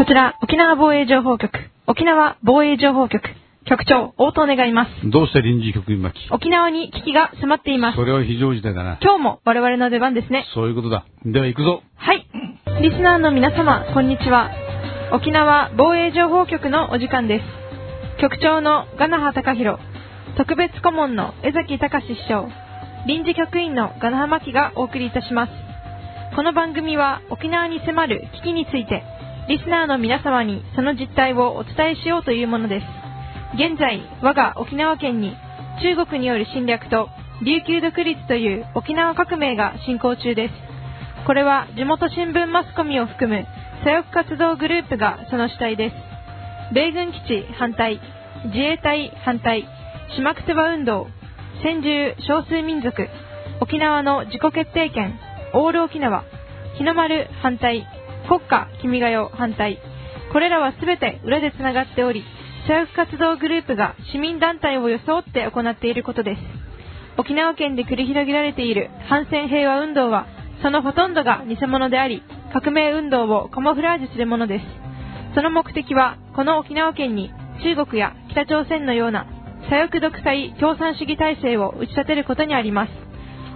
こちら、沖縄防衛情報局、沖縄防衛情報局、局長、応答願います。どうして臨時局員巻き？沖縄に危機が迫っています。それは非常事態だな。今日も我々の出番ですね。そういうことだ。では行くぞ。はい。リスナーの皆様、こんにちは。沖縄防衛情報局のお時間です。局長のガナハ隆弘、特別顧問の江崎隆師匠、臨時局員のガナハマキがお送りいたします。この番組は沖縄に迫る危機について、リスナーの皆様にその実態をお伝えしようというものです。現在、我が沖縄県に中国による侵略と琉球独立という沖縄革命が進行中です。これは地元新聞マスコミを含む左翼活動グループがその主体です。米軍基地反対、自衛隊反対、島くつば運動、先住少数民族、沖縄の自己決定権、オール沖縄、日の丸反対、国家君が代反対。これらはすべて裏でつながっており、左翼活動グループが市民団体を装って行っていることです。沖縄県で繰り広げられている反戦平和運動は、そのほとんどが偽物であり、革命運動をカモフラージュするものです。その目的は、この沖縄県に中国や北朝鮮のような左翼独裁共産主義体制を打ち立てることにあります。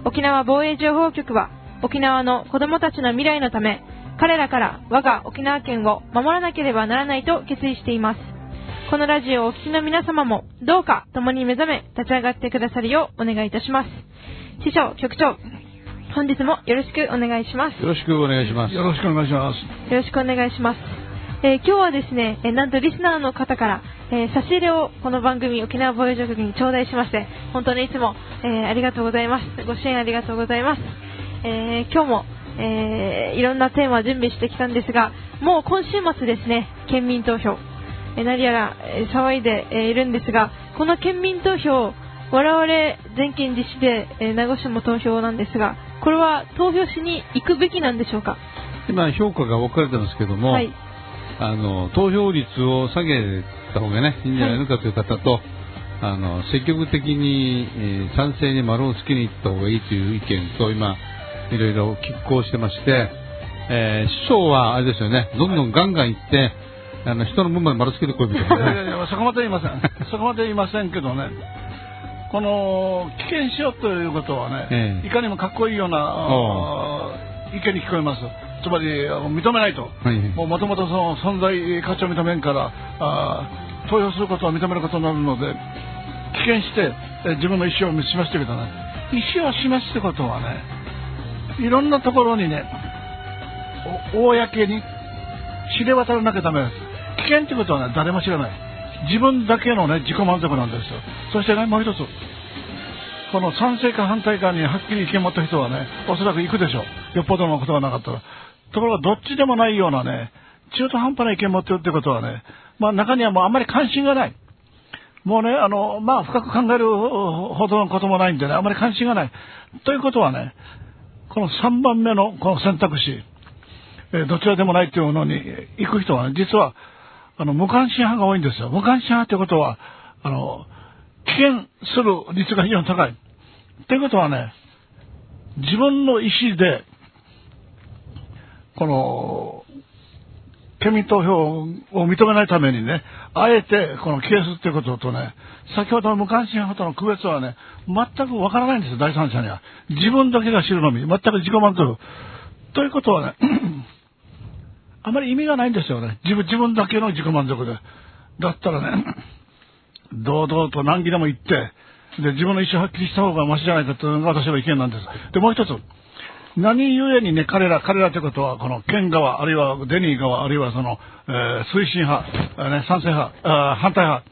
沖縄防衛情報局は、沖縄の子供たちの未来のため、彼らから我が沖縄県を守らなければならないと決意しています。このラジオをお聞きの皆様も、どうか共に目覚め、立ち上がってくださるようお願いいたします。師匠、局長、本日もよろしくお願いします。よろしくお願いします。よろしくお願いします。よろしくお願いします。えー今日はですね、えーなんとリスナーの方から、えー差し入れをこの番組沖縄防衛情局に頂戴しまして、本当にいつも、えーありがとうございます。ご支援ありがとうございます。えー今日も、えーいろんなテーマを準備してきたんですが、もう今週末ですね、県民投票、えー何やら、えー騒いで、えーいるんですが、この県民投票、我々全県実施で、えー名護市も投票なんですが、これは投票しに行くべきなんでしょうか？今、評価が分かれてますけども、はい。あの、投票率を下げた方がね、いいんじゃないのかという方と、あの、積極的に、えー賛成に丸をつけに行った方がいいという意見と、今、いろいろ拮抗してまして、えー師匠はあれですよね、どんどんガンガン行って、あの、人の分まで丸つけてこいみたいいやい。やそこまで言いません。そこまで言いませんけどね。この危険しようということはね、ええいかにもかっこいいような意見に聞こえます。つまり認めないと。はいもともとその存在価値を認めんからあー投票することを認めることになるので危険してえ自分の意思を示してるけどね意思を示すってことはねいろんなところにね公に知れ渡らなきゃダメ。です危険ってことはね誰も知らない。自分だけのね自己満足なんですよ。そしてねもう一つ。この賛成か反対かにはっきり意見持った人はねおそらく行くでしょう。よっぽどのことがなかったら。ところがどっちでもないようなね中途半端な意見持ってるってことはねまあ中にはもうあんまり関心がない。もうね、あの、まあ、深く考えるほどのこともないんでね、あんまり関心がない。ということはね、この3番目のこの選択肢、えどちらでもないというのに行く人は、実は、あの、無関心派が多いんですよ。無関心派ということは、あの、危険する率が非常に高い。ということはね、自分の意思で、この、県民投票を認めないためにね、あえてこの消すっていうこととね、先ほどの無関心派との区別はね、全くわからないんですよ、第三者には。自分だけが知るのみ、全く自己満足。ということはね、あまり意味がないんですよね。自分、自分だけの自己満足で。だったらね、堂々と難儀でも言って、で、自分の意思をはっきりした方がマシじゃないかというのが私の意見なんです。で、もう一つ。何故にね、彼ら、彼らということは、この県側、あるいはデニー側、あるいはその、えー推進派、えーね、賛成派、反対派、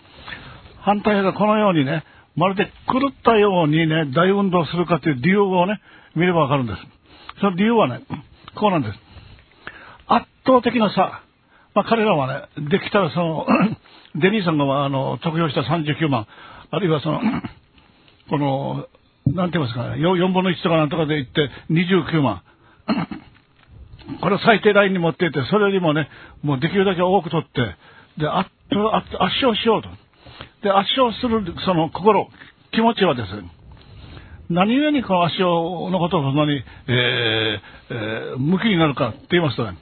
反対派がこのようにね、まるで狂ったようにね、大運動するかという理由をね、見ればわかるんです。その理由はね、こうなんです。圧倒的な差。まあ彼らはね、できたらその、デニーさんがあの、得票した39万、あるいはその、この、なんて言いますか、4, 分の1とかなんとかで言って29万。これを最低ラインに持っていって、それよりもね、もうできるだけ多く取って、で、圧勝しようと。で、圧勝するその心、気持ちはですね、何故にこの圧勝のことをそんなに、えーえー、向きになるかって言いますとね、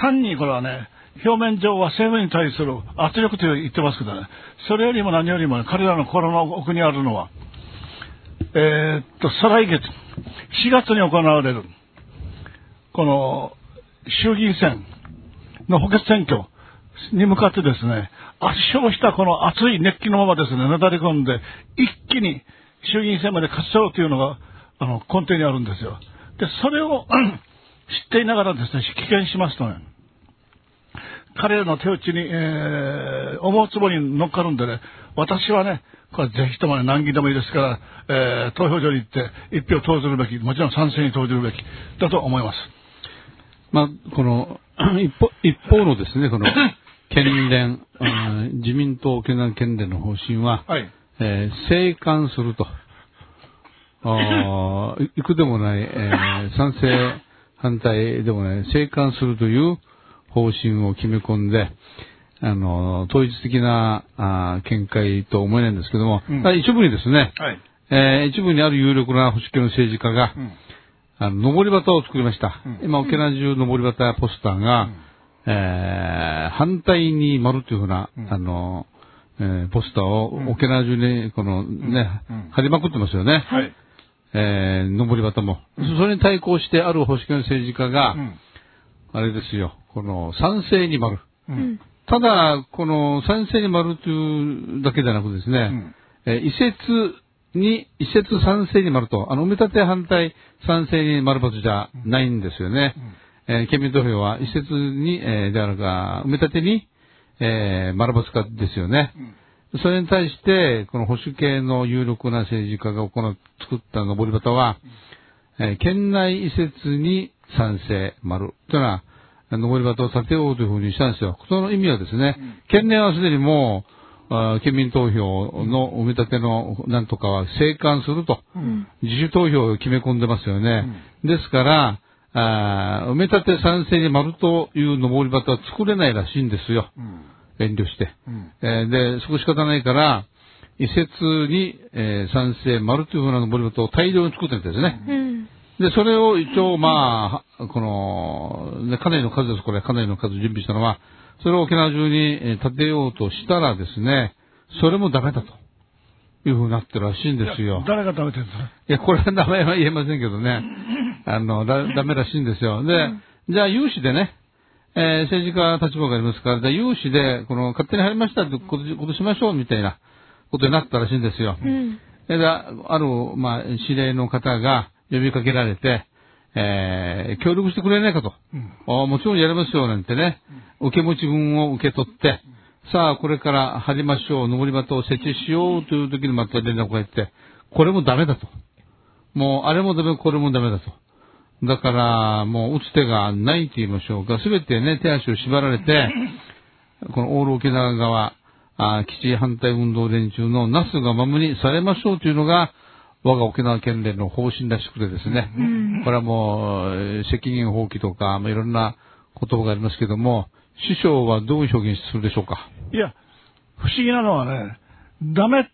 単にこれはね、表面上は政府に対する圧力と言ってますけどね、それよりも何よりも、ね、彼らの心の奥にあるのは、えー、っと、再来月、4月に行われる、この衆議院選の補欠選挙に向かってですね、圧勝したこの熱い熱気のままですね、なだれ込んで、一気に衆議院選まで勝ち取ろうというのが、あの、根底にあるんですよ。で、それを 知っていながらですね、危険しますとね、彼らの手打ちに、えー、思うつぼに乗っかるんでね、私はね、これぜひともね、難儀でもいいですから、えー、投票所に行って一票投じるべき、もちろん賛成に投じるべきだと思います。まあ、この、一方、一方のですね、この、県連、自民党沖縄県連の方針は、はい、えー、静観すると。あいくでもない、えー、賛成、反対でもない、静観するという方針を決め込んで、あの、統一的な、あ見解と思えないんですけども、うん、一部にですね、はい、えー、一部にある有力な保守系の政治家が、うん、あの、登り旗を作りました。うん、今、沖縄中登り旗やポスターが、えー、反対に丸というふうな、あの、えー、ポスターを沖縄中に、このね、貼りまくってますよね。はい。えー、登り旗も。それに対抗してある保守系の政治家が、あれですよ、この賛成に丸。うん、ただ、この賛成に丸というだけではなくですね、うん、えー、移設に、移設賛成に丸と、あの、埋め立て反対賛成に丸×じゃないんですよね。うん、えー、県民投票は移設に、えー、であるか、埋め立てに、えー、丸×かですよね。うん、それに対して、この保守系の有力な政治家が行う、作った登り旗は、えー、県内移設に賛成丸というのは、登り旗を立てようというふうにしたんですよ。その意味はですね、県連はすでにもう、県民投票の埋め立てのなんとかは静観すると、うん、自主投票を決め込んでますよね。うん、ですから、あ埋め立て賛成に丸という登り旗は作れないらしいんですよ。うん、遠慮して、えー、で、そこ仕方ないから、移設に、えー、賛成丸というふうな登り旗を大量に作ってるんですね。で、それを一応、まあ、この、ね、かなりの数です、これ、かなりの数準備したのは、それを沖縄中に建てようとしたらですね、それもダメだと。いうふうになってるらしいんですよ。誰がダメって言うんですか？いや、これは名前は言えませんけどね。あの、だ、ダメらしいんですよ。で、じゃあ有志でね、えー、政治家立場がありますから、有志で、この、勝手に入りましたってことしましょうみたいなことになったらしいんですよ。うん、で、ある、まあ、指令の方が、呼びかけられて、えー、協力してくれないかと。うん、もちろんやりますよ、なんてね、受け持ち分を受け取って、さあ、これから張りましょう、登り旗を設置しようという時にまた連絡が入って、これもダメだと。もう、あれもダメ、これもダメだと。だから、もう、打つ手がないと言いましょうか。すべてね、手足を縛られて、このオール沖縄側、あ基地反対運動連中のなすが守りされましょうというのが、我が沖縄県連の方針らしくてですね、うん、これはもう、責任放棄とか、まあ、いろんな言葉がありますけども、師匠はどういう表現するでしょうか？いや、不思議なのはね、ダメって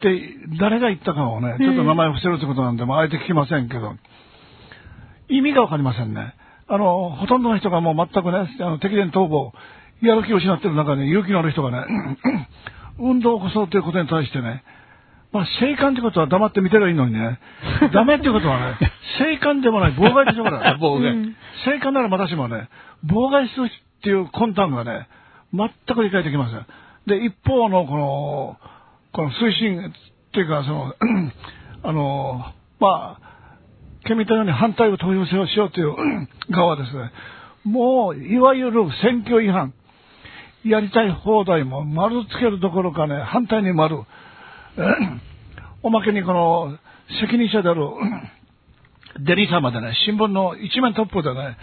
誰が言ったかをね、ちょっと名前を伏せるってことなんで、もあえて聞きませんけど、意味がわかりませんね。あの、ほとんどの人がもう全くね、あの敵伝逃亡、やる気を失ってる中に勇気のある人がね、運動を起こそうということに対してね、まあ、静観ってことは黙って見てればいいのにね。ダメってことはね、静観でもない、妨害でしょうから。妨害。静観なら私もね、妨害するっていう魂胆がね、全く理解できません。で、一方のこの、この推進っていうか、その、あの、まあ、県民党に反対を投票しようという 側はですね、もう、いわゆる選挙違反、やりたい放題も丸つけるどころかね、反対に丸、おまけにこの責任者であるデリー様でね、新聞の一面トップでね、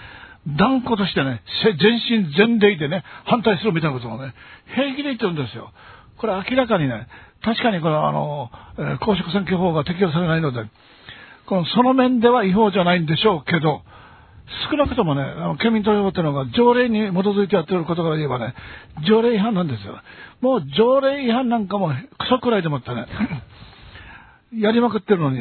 断固としてね、全身全霊でね、反対するみたいなことをね、平気で言ってるんですよ。これ明らかにね、確かにこのあの、公職選挙法が適用されないので、このその面では違法じゃないんでしょうけど、少なくともね、あの県民投票っていうのが条例に基づいてやってることから言えばね、条例違反なんですよ。もう条例違反なんかもクソくらいでもってね、やりまくってるのに、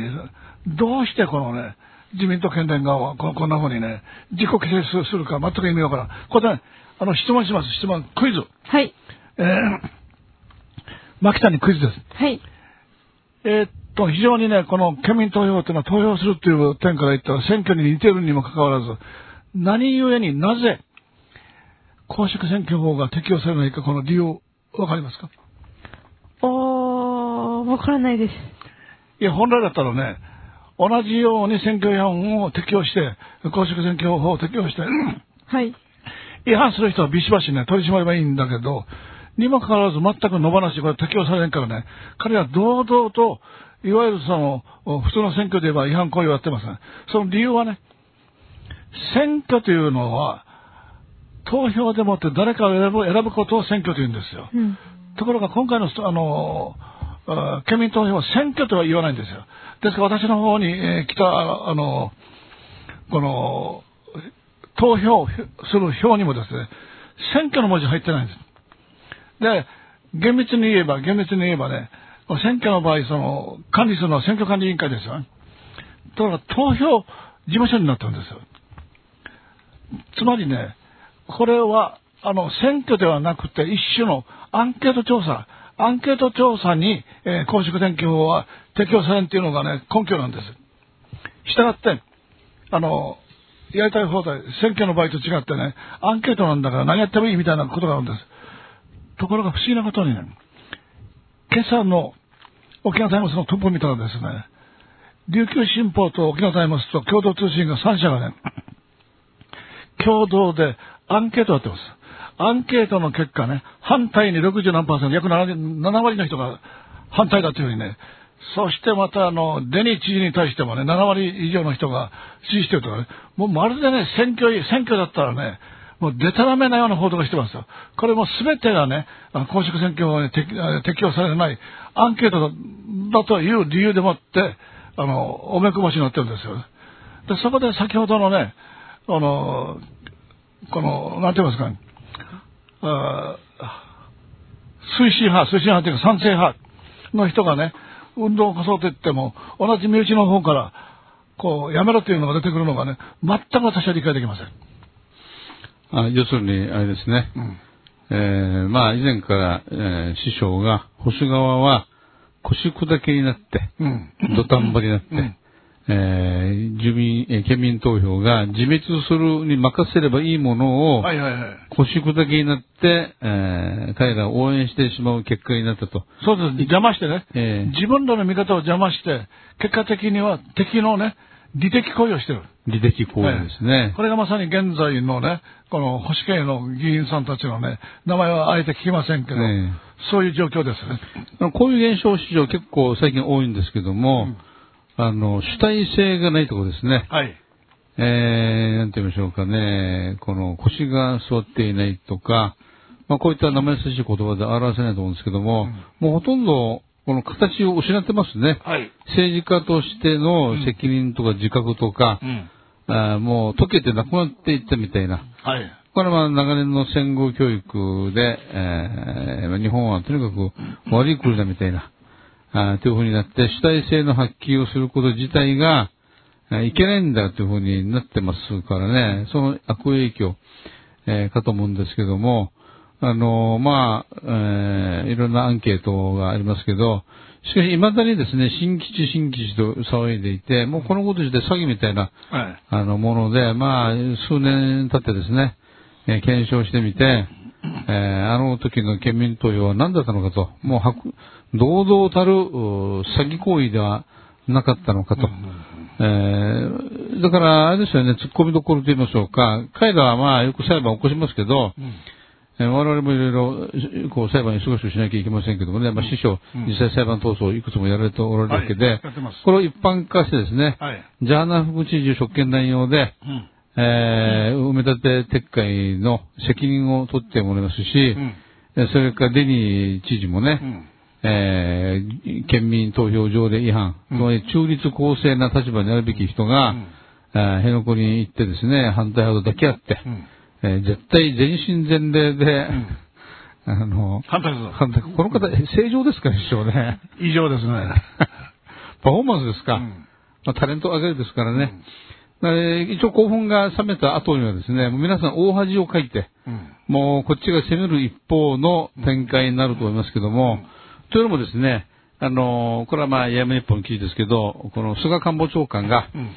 どうしてこのね、自民党県連側はこんなふうにね、自己規制するか全く意味わからん。これね、あの、質問します。質問、クイズ。はい。えー、牧田にクイズです。はい。えーっと、非常にね、この県民投票というのは投票するという点から言ったら選挙に似てるにもかかわらず、何故になぜ公職選挙法が適用されないか、この理由、わかりますか？おー、わからないです。いや、本来だったらね、同じように選挙違反を適用して、公職選挙法を適用して、はい。違反する人はビシバシね、取り締まればいいんだけど、にもかかわらず全く野放し、これ適用されないからね、彼は堂々と、いわゆるその、普通の選挙で言えば違反行為をやってますね。その理由はね、選挙というのは、投票でもって誰かを選ぶ選ぶことを選挙というんですよ。うん。ところが今回の、あの、あ県民投票は選挙とは言わないんですよ。ですから私の方に、えー来た、あの、この、投票する票にもですね、選挙の文字入ってないんです。で、厳密に言えば、厳密に言えばね、選挙の場合、その、管理するのは選挙管理委員会ですよね。ところが投票事務所になったんですよ。つまりね、これは、あの、選挙ではなくて一種のアンケート調査、アンケート調査に、えー公職選挙法は適用されんっていうのがね、根拠なんです。したがって、あの、やりたい放題、選挙の場合と違ってね、アンケートなんだから何やってもいいみたいなことがあるんです。ところが不思議なことにね、今朝の沖縄タイムズのトップを見たらですね、琉球新報と沖縄タイムズと共同通信が3社がね、共同でアンケートをやってます。アンケートの結果ね、反対に60何パーセント、約 7, 7割の人が反対だというふうにね、そしてまたあの、デニー知事に対してもね、7割以上の人が支持してるとかね、もうまるでね、選挙、選挙だったらね、もうデタラメなような報道がしてますよ。これも全てがね、あの公職選挙法に適用されないアンケートだという理由でもって、あの、おめくぼしになってるんですよ。で、そこで先ほどのね、あの、この、なんて言いますかね、あ推進派、推進派というか賛成派の人がね、運動を起こそうと言っても、同じ身内の方から、こう、やめろというのが出てくるのがね、全く私は理解できません。あ要するに、あれですね。うん。えーまあ、以前から、えー師匠が、保守側は腰砕けになって、うん。土壇場になって、うんえー住民、えー県民投票が自滅するに任せればいいものを、はいはいはい。腰砕けになって、えー彼らを応援してしまう結果になったと。そうです。邪魔してね。えー自分らの味方を邪魔して、結果的には敵のね、利的行為をしてる。利的行為ですね。これがまさに現在のね、この保守系の議員さんたちのね、名前はあえて聞きませんけど、ええそういう状況ですね。こういう現象史上結構最近多いんですけども、あの、主体性がないところですね。はい。えー、なんて言いましょうかね、この腰が座っていないとか、まあこういった生優しい言葉で表せないと思うんですけども、もうほとんどこの形を失ってますね。はい。政治家としての責任とか自覚とか、うん。あーもう溶けてなくなっていったみたいな。はい。これは長年の戦後教育で、えーまあ日本はとにかく悪い国だみたいな、あーというふうになって主体性の発揮をすること自体が、いけないんだというふうになってますからね、その悪影響、えーかと思うんですけども、あのまあ、えーいろんなアンケートがありますけど、しかし未だにですね、新基地新基地と騒いでいて、もうこのこと自体詐欺みたいな、はい。あの、もので、まあ、数年経ってですね、えー検証してみて、えーあの時の県民投票は何だったのかと、もうはく、堂々たる、詐欺行為ではなかったのかと。えーだから、あれですよね、突っ込みどころと言いましょうか、彼らはまあ、よく裁判を起こしますけど、うんえー我々もいろいろ、こう、裁判に忙しくしなきゃいけませんけどもね、まあ、師匠、うん実際裁判闘争をいくつもやられておられるわけで、これを一般化してですね、はい。ジャーナ副知事職権乱用で、うん。えー埋め立て撤回の責任を取ってもらいますし、それからデニー知事もね、うん。えー県民投票条例違反、うんつまり中立公正な立場にあるべき人が、辺野古に行ってですね、反対派と抱き合って、うん。えー絶対全身全霊で、んあの、反対。反対この方、正常ですか、師匠ね？異常ですね。パフォーマンスですか？うんまあ、タレント上げるですからね。えー一応興奮が冷めた後にはですね、もう皆さん大恥をかいて、うん。もうこっちが攻める一方の展開になると思いますけども、というのもですね、あのこれはまあ、やめ日本の記事ですけど、この菅官房長官が、うん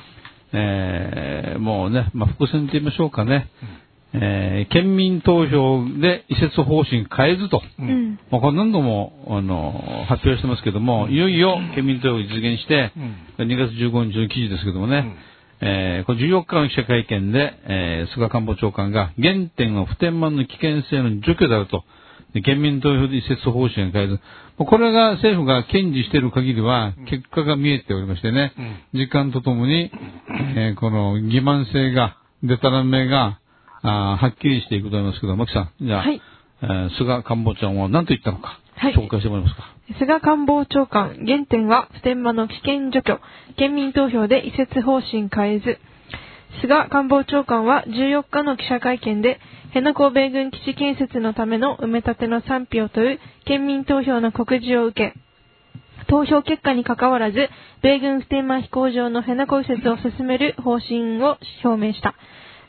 えーもうね、まあ、伏線と言いましょうかね、えー県民投票で移設方針変えずと、ううん。ん。まあ、これ何度も、あの、発表してますけども、いよいよ県民投票を実現して、2月15日の記事ですけどもね、えーこれ14日の記者会見で、えー菅官房長官が、原点は普天間の危険性の除去であると、で県民投票で移設方針を変えず、もうこれが政府が堅持している限りは、結果が見えておりましてね、時間とともに、えーこの欺瞞性が、デタラメが、あーはっきりしていくと思いますけど、牧さん、じゃあ、はいえー菅官房長は何と言ったのか、はい紹介してもらえますか？菅官房長官、原点は普天間の危険除去、県民投票で移設方針変えず。菅官房長官は14日の記者会見で、辺野古米軍基地建設のための埋め立ての賛否を問う県民投票の告示を受け、投票結果に関わらず、米軍普天間飛行場の辺野古移設を進める方針を表明した。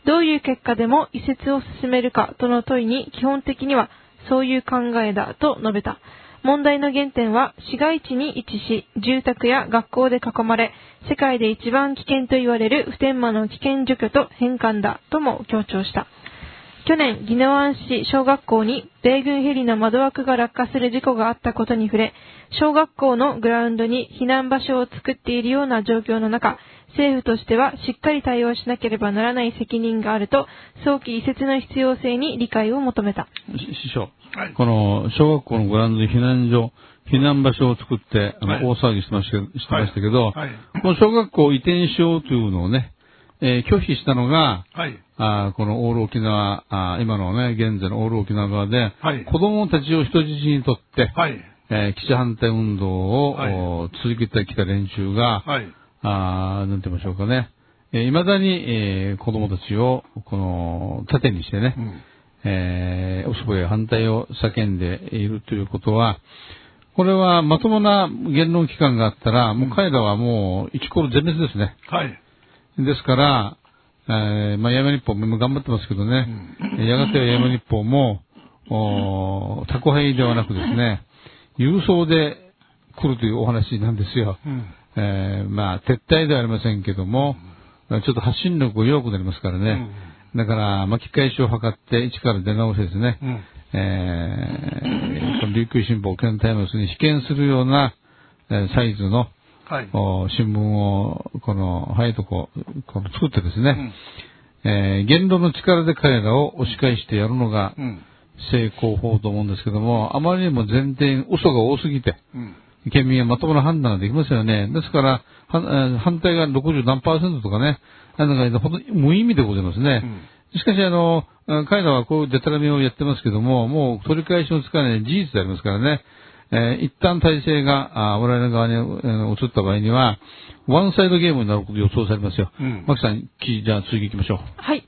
どういう結果でも移設を進めるかとの問いに基本的にはそういう考えだと述べた。問題の原点は市街地に位置し、住宅や学校で囲まれ、世界で一番危険と言われる普天間の危険除去と返還だとも強調した。去年、宜野湾市小学校に米軍ヘリの窓枠が落下する事故があったことに触れ、小学校のグラウンドに避難場所を作っているような状況の中、政府としてはしっかり対応しなければならない責任があると、早期移設の必要性に理解を求めた。し師匠、はいこの小学校のグラウンドに避難所、避難場所を作って、あの、はい大騒ぎしてましたしてましたけど、はいはいこの小学校を移転しようというのをね、えー拒否したのが、はい。あーこのオール沖縄、あー今のね、現在のオール沖縄側で、はい子供たちを人質にとって、はい。えー基地反対運動を、はいお続けてきた連中が、はい。あーなんて言いましょうかね、えー未だに、えー子供たちを、この、盾にしてね、うんえー、おそぼや反対を叫んでいるということは、これはまともな言論機関があったら、もう彼らはもう一コール全滅ですね。はい。ですから、えー、まあ、山日報も今頑張ってますけどね、やがては山日報も、おー宅配ではなくですね、郵送で来るというお話なんですよ。うん。えー、まあ、撤退ではありませんけども、ちょっと発信力が弱くなりますからね。だから、巻き返しを図って、一から出直してですね、うん。えー、この琉球新報、沖縄タイムズに比肩するような、えーサイズの、はい。お新聞を、この、はいとこ、この作ってですね、えー言論の力で彼らを押し返してやるのがうん。成功法と思うんですけども、あまりにも前提に嘘が多すぎて、うん。県民はまともな判断ができますよね。ですから、反対が60何パーセントとかね、なんか本当に無意味でございますね。しかし、あの、あ彼らはこういうデタラメをやってますけども、もう取り返しのつかない事実でありますからね、えー一旦体制が、あ我々の側に、えー移った場合には、ワンサイドゲームになることが予想されますよ。うんマキさん、きじゃあ次行きましょう。はい。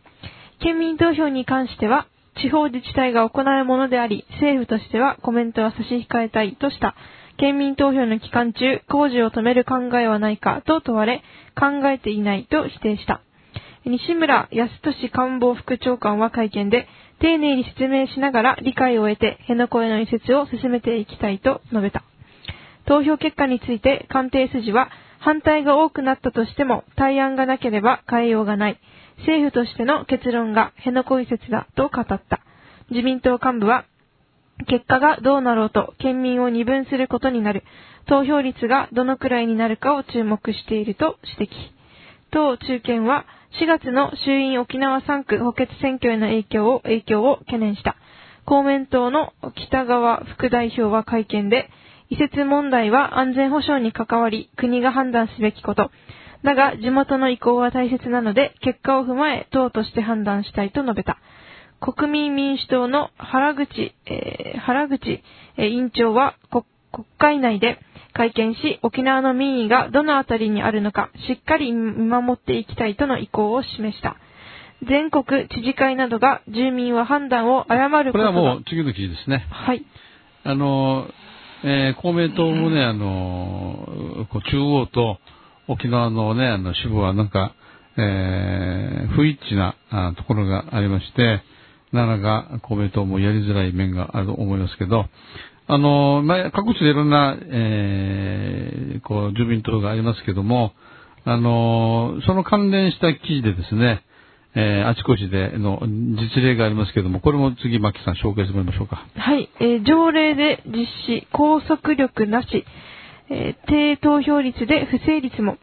県民投票に関しては、地方自治体が行うものであり、政府としてはコメントは差し控えたいとした。県民投票の期間中、工事を止める考えはないかと問われ、考えていないと否定した。西村康稔官房副長官は会見で、丁寧に説明しながら理解を得て、辺野古への移設を進めていきたいと述べた。投票結果について官邸筋は、反対が多くなったとしても対案がなければ変えようがない。政府としての結論が辺野古移設だと語った。自民党幹部は、結果がどうなろうと県民を二分することになる。投票率がどのくらいになるかを注目していると指摘。党中堅は4月の衆院沖縄3区補欠選挙への影響を、影響を懸念した。公明党の北川副代表は会見で、移設問題は安全保障に関わり、国が判断すべきこと。だが、地元の意向は大切なので、結果を踏まえ、党として判断したいと述べた。国民民主党の原口、えー原口、えー委員長は国国会内で会見し、沖縄の民意がどのあたりにあるのか、しっかり見守っていきたいとの意向を示した。全国知事会などが住民は判断を誤るこことがれはもう次の記事ですね。はい。あの、えー公明党もね、あの、こう中央と沖縄のね、あの支部はなんか、えー不一致なあところがありまして、なかなか公明党もやりづらい面があると思いますけど、あの、まあ、各地でいろんな、えー、こう、住民投票がありますけども、あの、その関連した記事でですね、えー、あちこちでの実例がありますけども、これも次、牧さん紹介してもらいましょうか。はい、えー条例で実施、拘束力なし、えー低投票率で不成立も、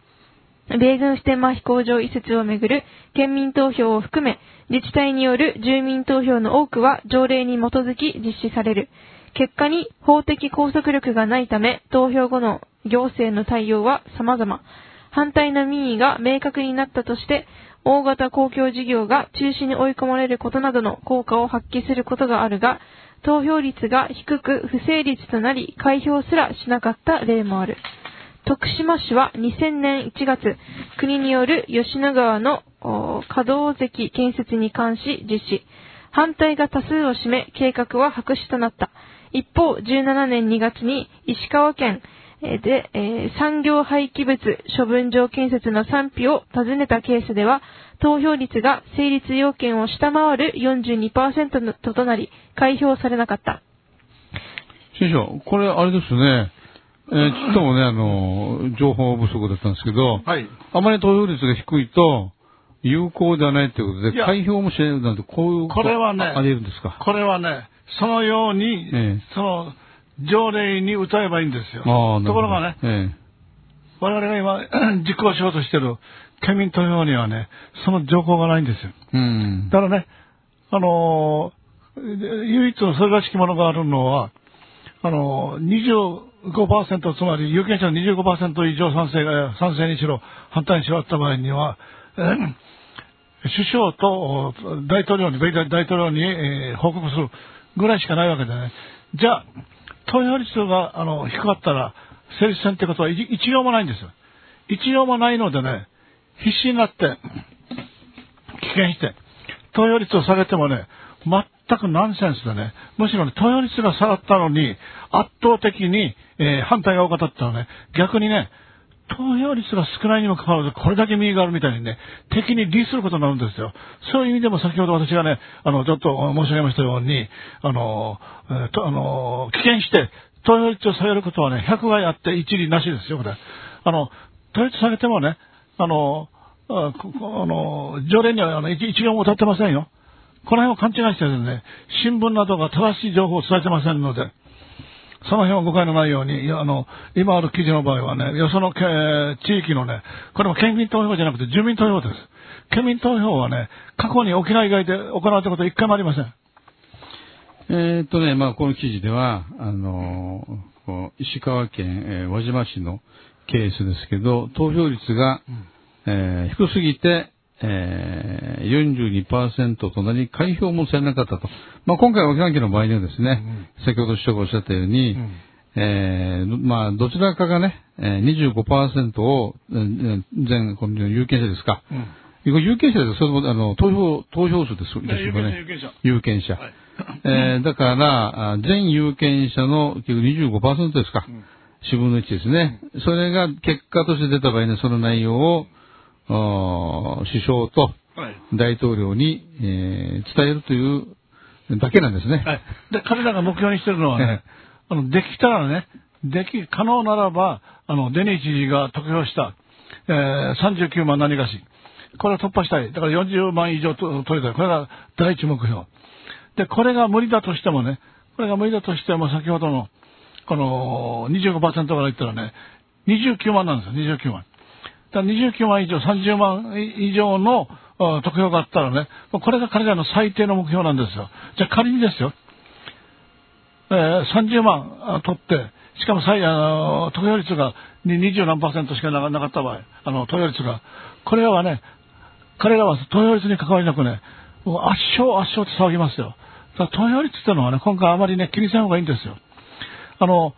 米軍普天間飛行場移設をめぐる県民投票を含め、自治体による住民投票の多くは条例に基づき実施される。結果に法的拘束力がないため、投票後の行政の対応は様々。反対の民意が明確になったとして、大型公共事業が中止に追い込まれることなどの効果を発揮することがあるが、投票率が低く不成立となり、開票すらしなかった例もある。徳島市は2000年1月、国による吉野川のお可動石建設に関し実施。反対が多数を占め、計画は白紙となった。一方、17年2月に石川県で、えー産業廃棄物処分場建設の賛否を尋ねたケースでは、投票率が成立要件を下回る42%となり、開票されなかった。師匠、これあれですね、えーちっともね、あの、情報不足だったんですけど、はい。あまり投票率が低いと、有効ではないということで、開票もしないなんて、こういうこれはねああり得るんですか？これはね、そのように、ええその条例に歌えばいいんですよ。ところがね、え我々が今 実行しようとしている県民投票にはね、その条項がないんですよ。えうん。だからね、あのー唯一のそれらしきものがあるのは、あのー、5%、つまり有権者の25%以上賛成が、賛成にしろ、反対にしろあった場合には、え首相と大統領に、米大統領に、えー報告するぐらいしかないわけでね。じゃあ、投票率があの低かったら、成立戦ってことは一一行もないんですよ。一行もないのでね、必死になって、棄権して、投票率を下げてもね、全くナンセンスでね、むしろね、投票率が下がったのに、圧倒的に、えー反対が多かったのはね、逆にね、投票率が少ないにもかかわらず、これだけ右があるみたいにね、敵に利することになるんですよ。そういう意味でも先ほど私がね、あの、ちょっと申し上げましたように、あの、えーとあの、棄権して、投票率を下げることはね、100害あって一理なしですよ、これ。あの、投票率下げてもね、あの、ああの、条例にはあの一一行も立ってませんよ。この辺を勘違いしてですね、新聞などが正しい情報を伝えてませんので、その辺は誤解のないように、あの、今ある記事の場合はね、よそのけ地域のね、これも県民投票じゃなくて住民投票です。県民投票はね、過去に沖縄以外で行われたことは一回もありません。えーっとね、まあ、この記事では、あの石川県、えー輪島市のケースですけど、投票率が、えー低すぎて、えー、42%となり、開票もされなかったと。まあ、今回、沖縄県の場合にはですね、先ほど市長がおっしゃったように、うんえーまあ、どちらかがね、えー、25%を、えー全、この有権者ですか。うん有権者です。それも、あの、投票、投票数です。ですよね。有権者有権者。はいえーだから、あ全有権者の結局25%ですか。うん4分の1ですね。それが結果として出た場合に、その内容を、首相とはい。大統領に、えー伝えるというだけなんですね。はい。で、彼らが目標にしてるのはえね、あの、できたらね、でき、可能ならば、あの、デニー知事が得票した、えー、39万何がし。これを突破したい。だから40万以上と取りたい。これが第一目標。で、これが無理だとしてもね、これが無理だとしても、先ほどの、この25%から言ったらね、29万なんですよ、29万。だ29万以上、30万以上の得票があったらね、これが彼らの最低の目標なんですよ。じゃあ仮にですよ、えー30万取って、しかも最あの投票率が20何パーセントしかなかった場合、あの投票率が、これらはね、彼らは投票率に関わりなくね、圧勝圧勝って騒ぎますよ。だから投票率ってのはね、今回あまりね、気にせん方がいいんですよ。あの、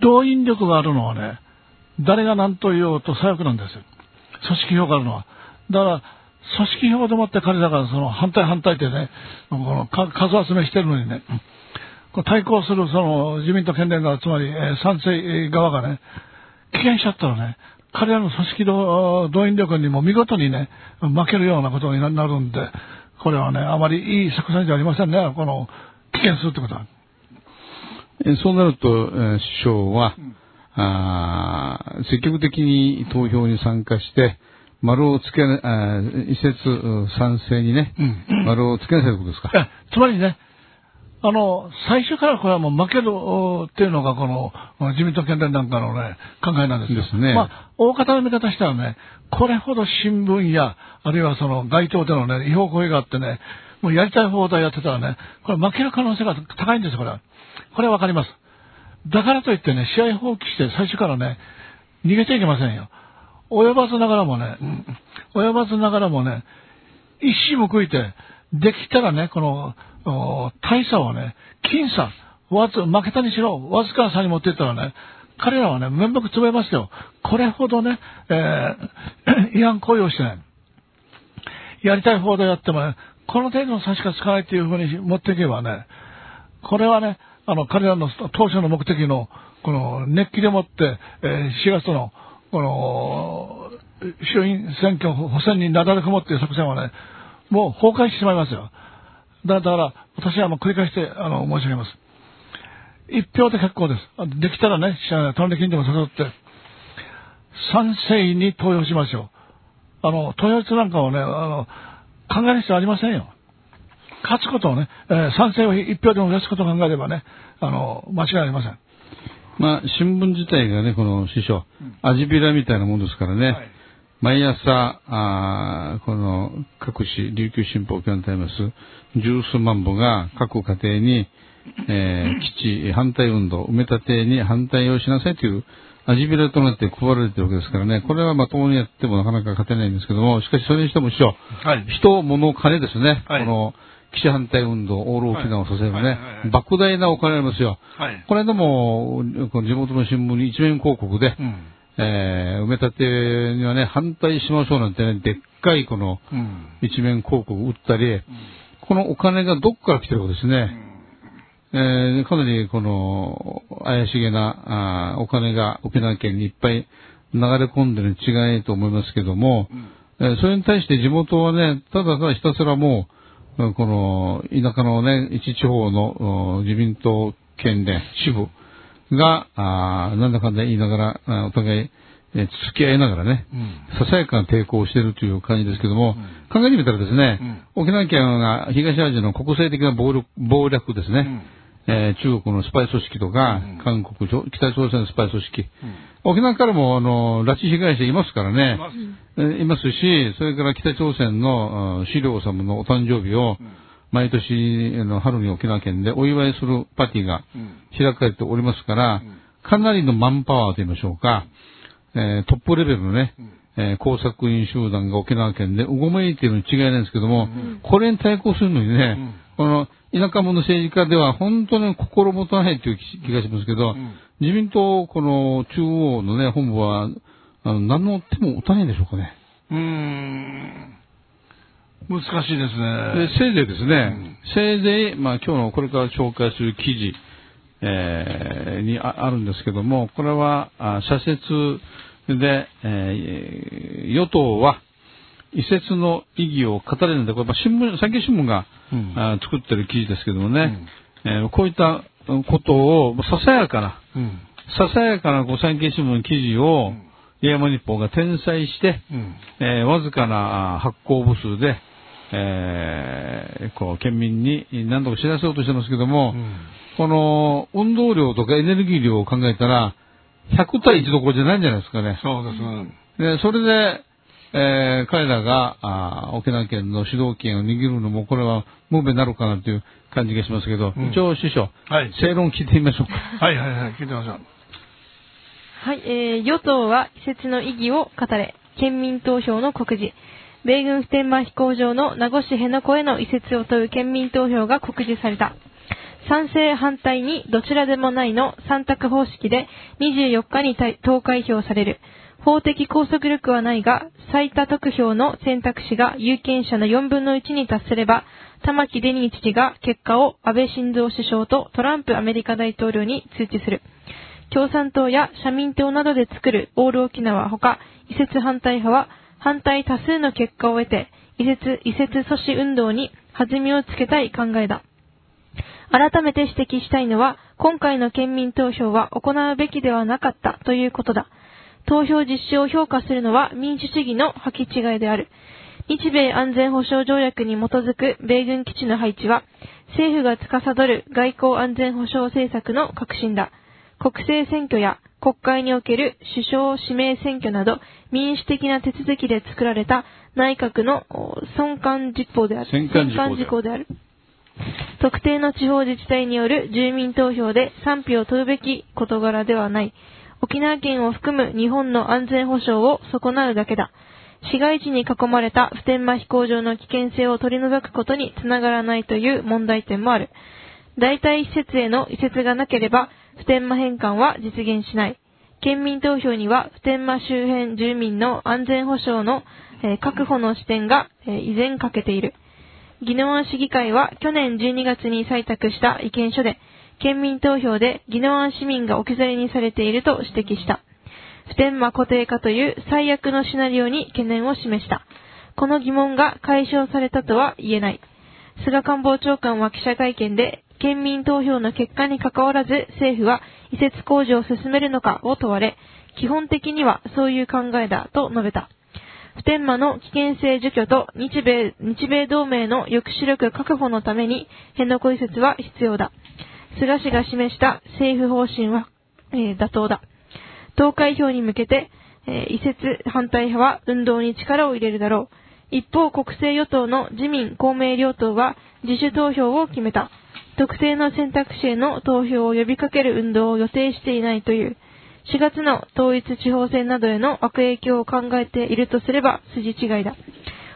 動員力があるのはね、誰が何と言おうと左翼なんですよ。組織票があるのは。だから、組織票でもって彼らがその反対反対ってね、このか数集めしてるのにね、対抗するその自民党県連が、つまり、えー賛成側がね、棄権しちゃったらね、彼らの組織動動員力にも見事にね、負けるようなことにななるんで、これはね、あまりいい作戦じゃありませんね、この危険するってことは。えそうなると、えー首相は、あー積極的に投票に参加して、丸をつけ、あー移設うん賛成にね、うん丸をつけなさいということですか？えつまりね、あの、最初からこれはもう負けるおっていうのがこの自民党県連なんかのね、考えなんですよ。ですねまあ、大方の見方したらね、これほど新聞や、あるいはその街頭でのね、違法行為があってね、もうやりたい放題やってたらね、これ負ける可能性が高いんです、これは。これはわかります。だからといってね、試合放棄して最初からね、逃げちゃいけませんよ。及ばずながらもね、及ばずながらもね、一矢報いて、できたらね、この、お大差をね、僅差、わず、負けたにしろ、わずかな差に持っていったらね、彼らはね、面目つぶれますよ。これほどね、えー 違反行為をしてね、やりたい放題やってもね、この程度の差しかつかないっていうふうに持っていけばね、これはね、あの、彼らの当初の目的の、この、熱気でもって、えー4月の、この、衆院選挙補選になだれ込もっていう作戦はね、もう崩壊してしまいますよ。だから、私はもう繰り返して、あの、申し上げます。一票で結構です。できたらね、隣近所も誘って、賛成に投票しましょう。あの、投票率なんかをね、あの、考える必要ありませんよ。勝つことをね、えー賛成を一票でも増やすことを考えればね、あの、間違いありません。まあ、新聞自体がね、この師匠、アジビラみたいなもんですからね、はい。毎朝、あーこの各紙、琉球新報、沖縄タイムス、十数万部が各家庭に、えー基地反対運動、埋め立てに反対をしなさいという、アジビラとなって配られてるわけですからね、これはまともにやってもなかなか勝てないんですけども、しかしそれにしても師匠、はい。人、物、金ですね、はい。この基地反対運動、オール沖縄を支えるね、はいはいはいはい莫大なお金ありますよ。はい。これでも、この地元の新聞に一面広告で、うん。えー埋め立てにはね、反対しましょうなんてね、でっかいこのうん。一面広告打ったり、このお金がどっから来てるかですね、えーかなりこの怪しげなあーお金が沖縄県にいっぱい流れ込んでるに違いと思いますけども、えーそれに対して地元はね、ただただひたすらもう、うんこの田舎のね、一地方のうん自民党県連、支部が、なんだかんだ言いながら、お互い、えー付き合いながらね、うん。ささやかな抵抗をしているという感じですけども、考えてみたらですね、沖縄県が東アジアの国際的な暴力暴略ですね、えー中国のスパイ組織とか、韓国、北朝鮮のスパイ組織、沖縄からもあの拉致被害者いますからね、えーいますし、それから北朝鮮のあ資料様のお誕生日を、毎年あの春に沖縄県でお祝いするパーティーが開かれておりますから、かなりのマンパワーと言いましょうか、えートップレベルのね、えー工作員集団が沖縄県でうごめいているに違いないんですけども、これに対抗するのにね、この田舎者政治家では本当に心もとないという気がしますけど、自民党、この中央のね、本部は、あの何の手も打たないんでしょうかね。うーん。難しいですでね。せいぜいですね、せいぜい、まあ今日のこれから紹介する記事、えーにああるんですけども、これは、あ社説で、えー与党は、移設の意義を語れるので、これ、まあ新聞、産経新聞が、うんあ作ってる記事ですけどもね、えーこういったことを、ささやかな、うん。ささやかなこう産経新聞の記事を、八山日報が転載して、うん。えーわずかなあ発行部数で、えーこう、県民に何とか知らせようとしてますけども、うんこの運動量とかエネルギー量を考えたら、100対1どころじゃないんじゃないですかね。そうですね。で、それで、えー彼らがあー沖縄県の主導権を握るのも、これはムーベになるかなという感じがしますけど、うん一応師匠、はい。正論聞いてみましょうか。はいはいはい。聞いてみましょう。はい、えー、与党は移設の意義を語れ、県民投票の告示。米軍普天間飛行場の名護市辺野古への移設を問う県民投票が告示された。賛成反対にどちらでもないの3択方式で24日に対投開票される。法的拘束力はないが、最多得票の選択肢が有権者の4分の1に達すれば、玉城デニー知事が結果を安倍晋三首相とトランプアメリカ大統領に通知する。共産党や社民党などで作るオール沖縄ほか、移設反対派は反対多数の結果を得て、移設、移設阻止運動に弾みをつけたい考えだ。改めて指摘したいのは、今回の県民投票は行うべきではなかったということだ。投票実施を評価するのは民主主義の履き違いである。日米安全保障条約に基づく米軍基地の配置は、政府が司る外交安全保障政策の革新だ。国政選挙や国会における首相指名選挙など民主的な手続きで作られた内閣の損管実行である。戦艦事項である。特定の地方自治体による住民投票で賛否を問うべき事柄ではない。沖縄県を含む日本の安全保障を損なうだけだ。市街地に囲まれた普天間飛行場の危険性を取り除くことにつながらないという問題点もある。代替施設への移設がなければ、普天間返還は実現しない。県民投票には普天間周辺住民の安全保障の、確保の視点が、依然欠けている。宜野湾市議会は去年12月に採択した意見書で、県民投票で宜野湾市民が置き去りにされていると指摘した。普天間固定化という最悪のシナリオに懸念を示した。この疑問が解消されたとは言えない。菅官房長官は記者会見で、県民投票の結果に関わらず政府は移設工事を進めるのかを問われ、基本的にはそういう考えだと述べた。普天間の危険性除去と日米、日米同盟の抑止力確保のために辺野古移設は必要だ。菅氏が示した政府方針は、えー、妥当だ。投開票に向けて、えー、移設反対派は運動に力を入れるだろう。一方、国政与党の自民、公明両党は自主投票を決めた。特定の選択肢への投票を呼びかける運動を予定していないという。4月の統一地方選などへの悪影響を考えているとすれば筋違いだ。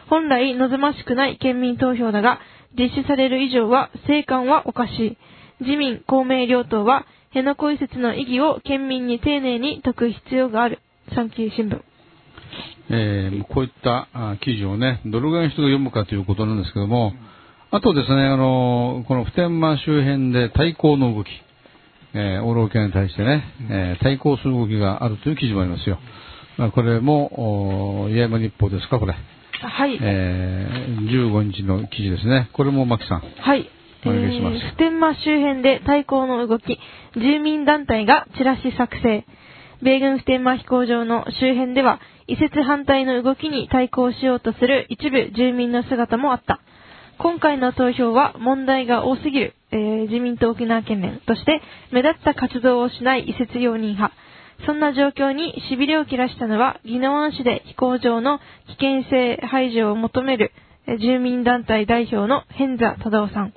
本来望ましくない県民投票だが、実施される以上は成果はおかしい。自民、公明両党は辺野古移設の意義を県民に丁寧に説く必要がある。産経新聞。えー、こういった記事をね、どれぐらいの人が読むかということなんですけども、あとですね、あの、この普天間周辺で対抗の動き、えー、オーロ県に対してね、えー、対抗する動きがあるという記事もありますよ。まあ、これも、八重山日報ですか、これ。はい。えー、15日の記事ですね。これも牧さん。はい。お願いします。え、普天間周辺で対抗の動き、住民団体がチラシ作成。米軍普天間飛行場の周辺では、移設反対の動きに対抗しようとする一部住民の姿もあった。今回の投票は問題が多すぎる、えー、自民党沖縄県連として目立った活動をしない移設容認派。そんな状況に痺れを切らしたのは、宜野湾市で飛行場の危険性排除を求める住民団体代表の偏座忠夫さん。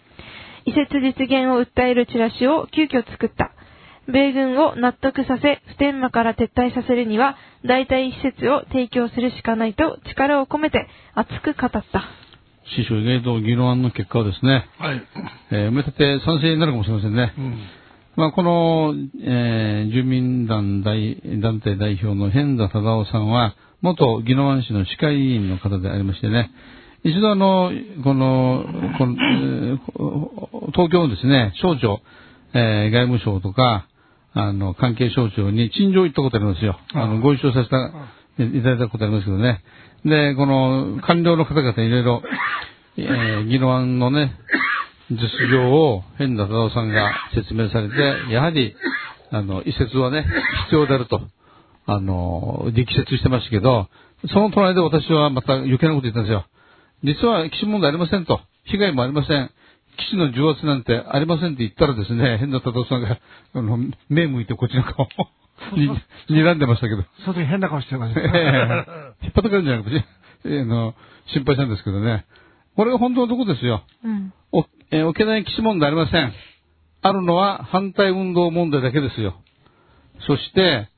移設実現を訴えるチラシを急遽作った。米軍を納得させ、普天間から撤退させるには、代替施設を提供するしかないと力を込めて熱く語った。師匠意外と議論案の結果はですね、はい。えー、埋め立て賛成になるかもしれませんね。うん、まあ、この、えー、住民団大団体代表の変田忠夫さんは、元宜野湾市の市会議員の方でありましてね、一度あの、この、このえー、東京のですね、省庁、えー、外務省とか、あの、関係省庁に陳情行ったことありますよ。あの、ご一緒させた、いただいたことありますけどね。で、この、官僚の方々いろいろ、えー、議論のね、実情を、変な忠夫さんが説明されて、やはり、あの、移設はね、必要であると、あの、力説してましたけど、その隣で私はまた余計なこと言ったんですよ。実は基地問題ありませんと。被害もありません。基地の重圧なんてありませんって言ったらですね、変な忠夫さんが、あの、目向いてこっちの顔をに、睨んでましたけど。その時変な顔してました。引っ張ってくるんじゃなくて、あの、心配したんですけどね。これが本当のとこですよ。うん。お、えー、沖縄に基地問題ありません。あるのは反対運動問題だけですよ。そして、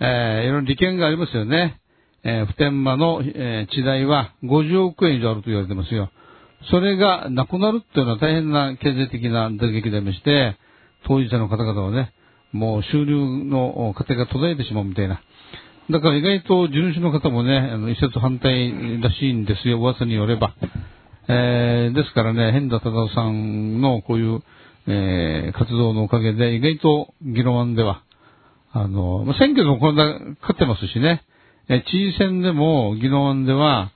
えー、いろいろ利権がありますよね。えー、普天間の、えー、地代は50億円以上あると言われてますよ。それがなくなるっていうのは大変な経済的な打撃でありまして、当事者の方々はね、もう収入の過程が途絶えてしまうみたいな。だから意外と地主の方もね、あの移設反対らしいんですよ、噂によれば。えー、ですからね、変田忠夫さんのこういう、えー、活動のおかげで、意外と議論案では、あの、選挙でもこんな勝ってますしね、え、知事選でも議論案では、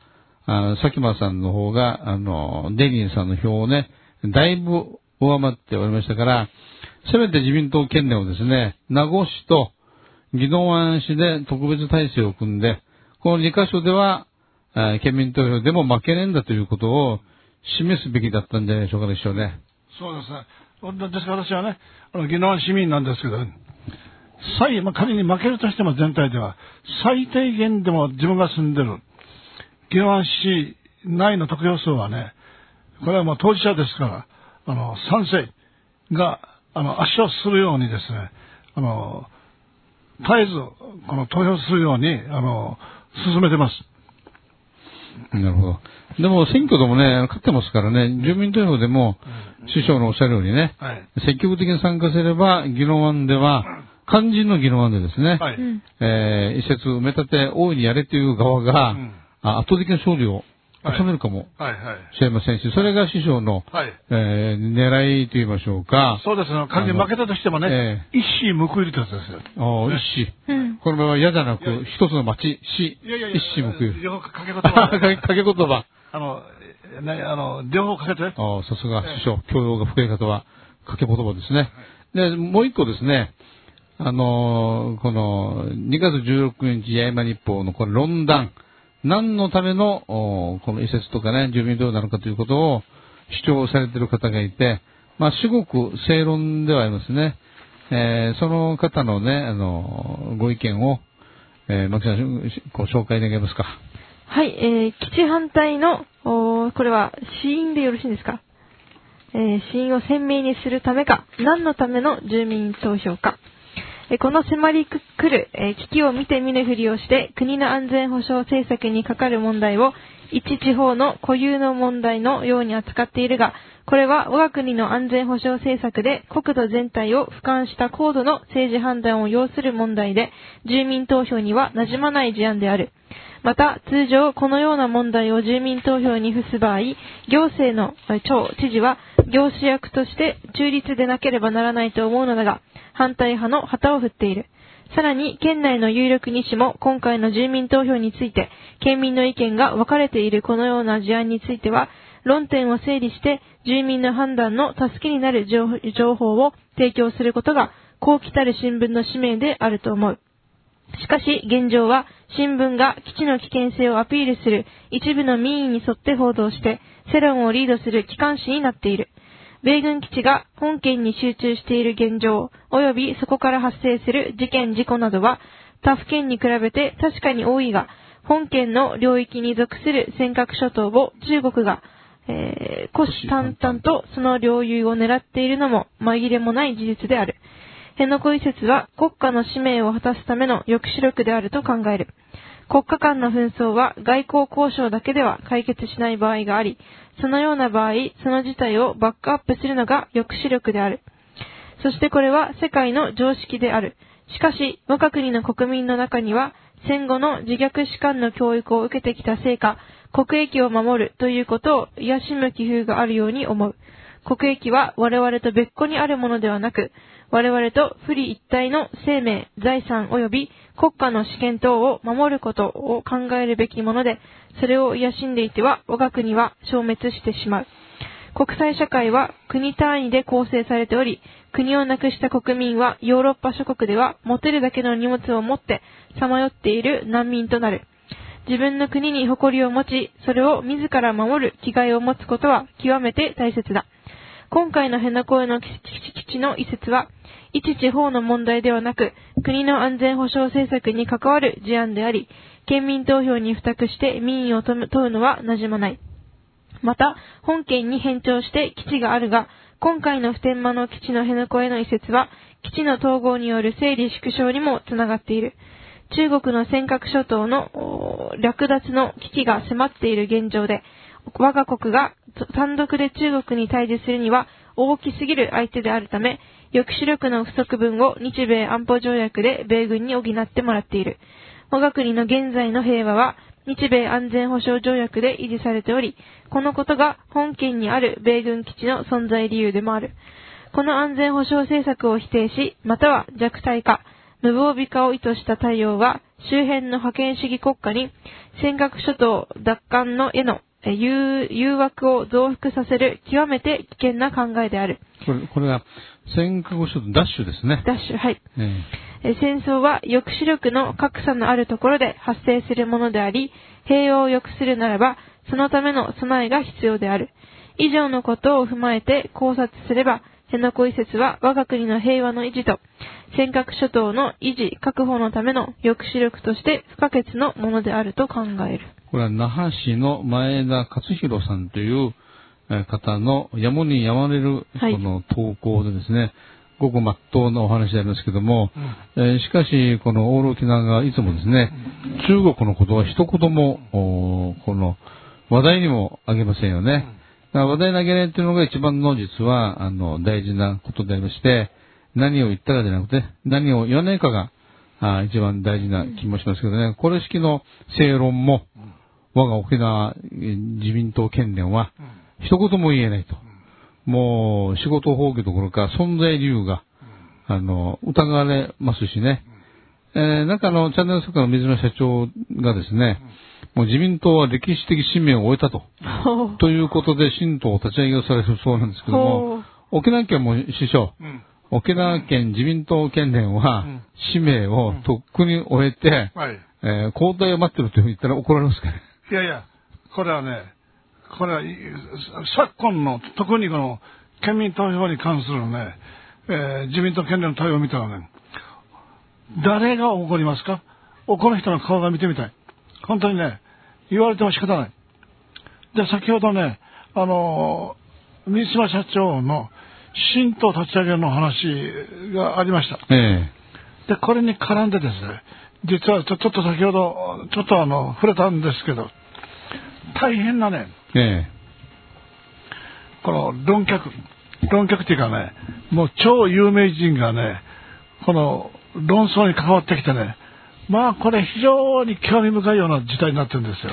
あ佐喜眞さんの方が、あの、デニーさんの票をね、だいぶ上回っておりましたから、せめて自民党県連をですね、名護市と宜野湾市で特別体制を組んで、この2カ所では、あ県民投票でも負けねえんだということを示すべきだったんじゃないでしょうかでしょうね。そうですね。ですから私はね、あの、宜野湾市民なんですけど、ね最、まあ、仮に負けるとしても全体では、最低限でも自分が住んでる、宜野湾市内の得票数はね、これはもう当事者ですから、あの、賛成が、あの、圧勝するようにですね、あの、絶えず、この投票するように、あの、進めてます。なるほど。でも選挙でもね、勝ってますからね、住民投票でも、首相のおっしゃるようにね、はい。積極的に参加すれば、宜野湾では、肝心の宜野湾でですね、はい。うん。えー、移設埋め立て大いにやれという側が、うんあ圧倒的な勝利を収めるかもはい、はい。しれませんし、それが首相の、はい。えー狙いと言いましょうか、そうですね。仮に負けたとしてもね、一矢報いるとやつですよ。ああ一子、うん。この場合は嫌じゃなく、一つの町、市、いやいやいや、一矢報いる。両方かけ言か葉 けかけ言葉。あの、ね、あの、両方かけて。ああ、さすが首相、教養が深い方は、掛け言葉ですね。で、もう一個ですね、あのーこの、2月16日、八重山日報のこれ論壇、何のための、この移設とかね、住民どうなのかということを主張されている方がいて、まあ、至極正論ではありますね。えーその方のね、あのご意見を、えー、牧さん、ご紹介願えますか。はい、えー、基地反対の、おこれは死因でよろしいんですか？えー死因を鮮明にするためか、何のための住民投票か。この迫りくる、危機を見て見ぬふりをして、国の安全保障政策にかかる問題を、一地方の固有の問題のように扱っているが、これは我が国の安全保障政策で国土全体を俯瞰した高度の政治判断を要する問題で、住民投票には馴染まない事案である。また、通常、このような問題を住民投票に付す場合、行政の長、知事は、行使役として中立でなければならないと思うのだが、反対派の旗を振っている。さらに、県内の有力日誌も、今回の住民投票について、県民の意見が分かれているこのような事案については、論点を整理して、住民の判断の助けになる情情報を提供することが、こう来たる新聞の使命であると思う。しかし、現状は、新聞が基地の危険性をアピールする一部の民意に沿って報道して、世論をリードする機関紙になっている。米軍基地が本県に集中している現状、及びそこから発生する事件事故などは、他府県に比べて確かに多いが、本県の領域に属する尖閣諸島を中国が、えー、虎視眈々とその領有を狙っているのも紛れもない事実である。辺野古移設は国家の使命を果たすための抑止力であると考える。国家間の紛争は外交交渉だけでは解決しない場合があり、そのような場合、その事態をバックアップするのが抑止力である。そしてこれは世界の常識である。しかし、我が国の国民の中には、戦後の自虐士官の教育を受けてきたせいか、国益を守るということを癒しむ気風があるように思う。国益は我々と別個にあるものではなく、我々と不利一体の生命、財産及び国家の主権等を守ることを考えるべきもので、それを癒しんでいては我が国は消滅してしまう。国際社会は国単位で構成されており、国をなくした国民はヨーロッパ諸国では持てるだけの荷物を持ってさまよっている難民となる。自分の国に誇りを持ち、それを自ら守る気概を持つことは極めて大切だ。今回の辺野古への基地の移設は、一地方の問題ではなく、国の安全保障政策に関わる事案であり、県民投票に付託して民意を問うのは馴染まない。また、本県に返徴して基地があるが、今回の普天間の基地の辺野古への移設は、基地の統合による整理縮小にもつながっている。中国の尖閣諸島の略奪の危機が迫っている現状で、我が国が単独で中国に対峙するには大きすぎる相手であるため、抑止力の不足分を日米安保条約で米軍に補ってもらっている。我が国の現在の平和は日米安全保障条約で維持されており、このことが本県にある米軍基地の存在理由でもある。この安全保障政策を否定し、または弱体化、無防備化を意図した対応は、周辺の覇権主義国家に尖閣諸島奪還のへの誘誘惑を増幅させる極めて危険な考えである。これ、これは、尖閣諸島ダッシュですね。ダッシュ、はい。ええ戦争は抑止力の格差のあるところで発生するものであり、平和を良くするならば、そのための備えが必要である。以上のことを踏まえて考察すれば、辺野古移設は我が国の平和の維持と、尖閣諸島の維持、確保のための抑止力として不可欠のものであると考える。これは那覇市の前田勝弘さんというえー方のやむにやまれるはいこの投稿でですね、ごくまっとうなお話でありますけども、えーしかし、このオール沖縄がいつもですね、中国のことは一言も、この話題にもあげませんよね。だから話題にあげないっていうのが一番の実は、あの、大事なことでありまして、何を言ったかじゃなくて、何を言わないかが、あー一番大事な気もしますけどね、これ式の正論も、我が沖縄えー自民党県連は、一言も言えないと。もう、仕事放棄どころか、存在理由が、あの、疑われますしね。えー、なんかあの、チャンネル作家の水野社長がですね、もう自民党は歴史的使命を終えたと。ということで、新党を立ち上げをされるそうなんですけども。沖縄県も師匠、うん。沖縄県自民党県連はうん、使命をとっくに終えて、はい。えー交代を待ってると言ったら怒られますかね。いやいや、これはね、これは、い昨今の、特にこの、県民投票に関するね、えー自民党県連の対応を見たらね、誰が怒りますか？怒る人の顔が見てみたい。本当にね、言われても仕方ない。で、先ほどね、あのー、三島社長の新党立ち上げの話がありました。えで、これに絡んでですね、実はちょちょっと先ほど、ちょっとあの、触れたんですけど、大変なね、ええこの論客、論客っていうかね、もう超有名人がね、この論争に関わってきてね、まあこれ非常に興味深いような事態になってるんですよ。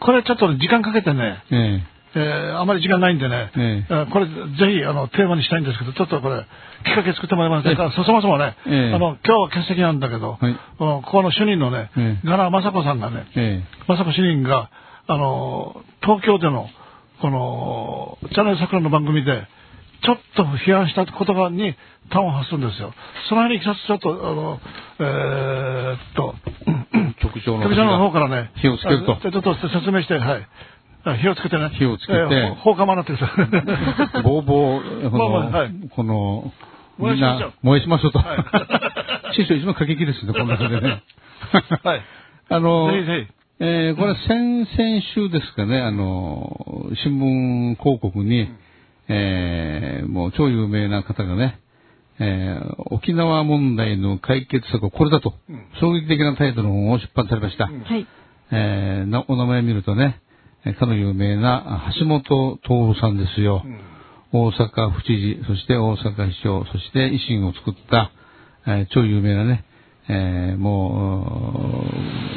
これちょっと時間かけてね、えええーあまり時間ないんでね、ええ。ーこれぜひあのテーマにしたいんですけど、ちょっとこれ、きっかけ作ってもらえませんか、そそもそもね、ええ。あの今日は欠席なんだけど、はい。このここの主任のね、ええ。ガナ雅子さんがね、え雅子主任が、あの、東京での、この、チャンネル桜の番組で、ちょっと批判した言葉に端を発するんですよ。その辺に一つちょっと、あの、えーっと、え局長の方からね、火をつけると。あちょっと説明して、はい。あ火をつけてね。火をつけてえー放火魔なってください。ぼうぼう、この、まあまあはいこの、燃みんなやしましょう燃やしましょうと。はい 師匠一番過激ですね、こんな感じでね。はい。あの、ぜひぜひ。えーこれ先々週ですかね、あの、新聞広告に、えーもう超有名な方がね、えー沖縄問題の解決策はこれだと、うん衝撃的なタイトルの本を出版されました。うんはい。えお名前見るとね、えーかの有名なあ橋本徹さんですよ。うん。大阪府知事、そして大阪市長、そして維新を作った、えー超有名なね、えーも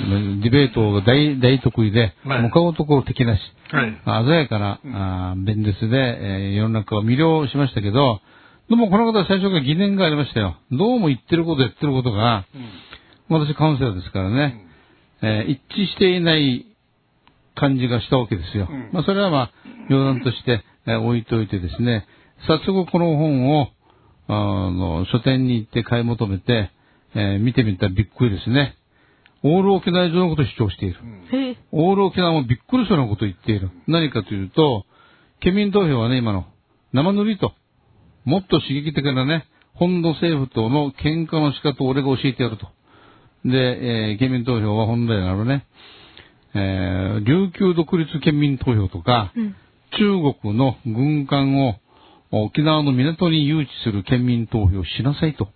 う、うんディベートが大大得意で、はい。もう顔とこう敵なし、はい。鮮やかな、うん。弁舌で、えー世の中を魅了しましたけど、でもこの方は最初から疑念がありましたよ。どうも言ってることやってることが、私カウンセラーですからね、えー一致していない感じがしたわけですよ。うんまあそれはまあ、余談として、えー置いといてですね、早速この本を、あの、書店に行って買い求めて、えー見てみたらびっくりですね。オール沖縄上のことを主張している。へえ。オール沖縄もびっくりするようなことを言っている。何かというと、県民投票はね、今の生塗りと、もっと刺激的なね、本土政府との喧嘩の仕方を俺が教えてやると。で、えー県民投票は本来なるね、えー琉球独立県民投票とか、うん。中国の軍艦を沖縄の港に誘致する県民投票をしなさいと。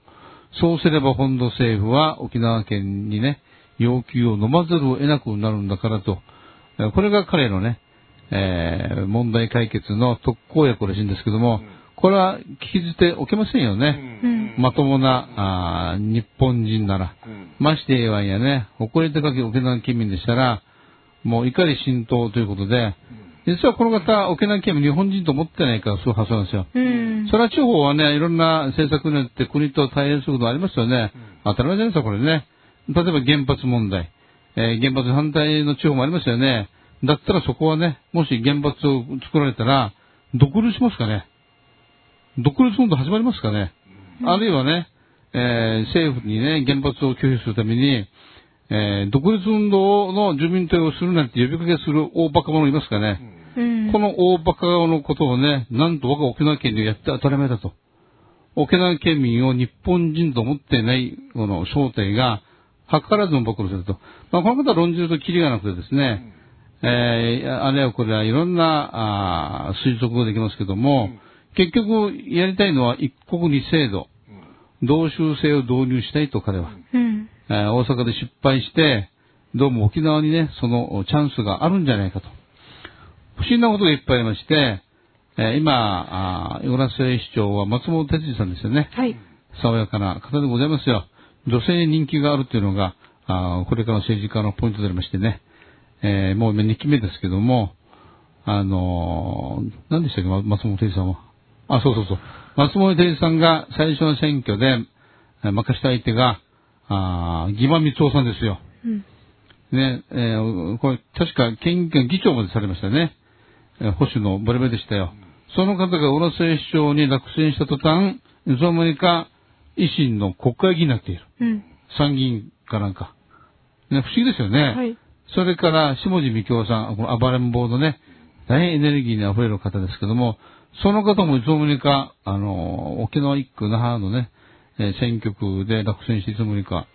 そうすれば本土政府は沖縄県にね、要求を飲まざるを得なくなるんだからと。えーこれが彼のね、えー問題解決の特効薬らしいんですけども、これは聞き捨ておけませんよね。うん。まともなあー日本人なら。うんましてやわんやね、誇り高き沖縄県民でしたら、もう怒り浸透ということで、実はこの方、沖縄県民日本人と思ってないからそういう発想なんですよ。うん。それは地方はね、いろんな政策によって国と対応することありますよね。当たり前じゃないですか、これね。例えば原発問題、えー原発反対の地方もありますよね。だったらそこはね、もし原発を作られたら、独立しますかね。独立運動始まりますかね。あるいはね、えー政府にね、原発を拒否するために、えー独立運動の住民投票をするなんて呼びかけする大バカ者いますかね。うん。この大バカのことをね、なんと我が沖縄県でやって当たり前だと。沖縄県民を日本人と思っていない、この正体が、図らずも暴露すると。まあ、このことは論じるとキリがなくてですね、えーあれはこれはいろんな、あー推測ができますけども、結局やりたいのは一国二制度、同州制を導入したいと彼は。うん。えー大阪で失敗して、どうも沖縄にね、そのチャンスがあるんじゃないかと。不思議なことがいっぱいありまして、えー今、あー浦添市長は松本哲司さんですよね。はい。爽やかな方でございますよ。女性に人気があるというのが、あーこれからの政治家のポイントでありましてね。えーもう今2期目ですけども、あのー何でしたっけ、ま松本哲司さんは？あ、そうそうそう。松本哲司さんが最初の選挙で、えー負かした相手が、あー義馬光夫さんですよ。うん。ね、えーこれ、確か県議会議長までされましたね。えー保守のバレバレでしたよ。その方が浦添市長に落選した途端、いつの間にか維新の国会議員になっている。うん。参議院かなんか。ね、不思議ですよね。はい。それから、下地美京さん、この暴れん坊のね、大変エネルギーに溢れる方ですけども、その方もいつの間にか、あの、沖縄一区那覇のね、えー選挙区で落選していつの間にか、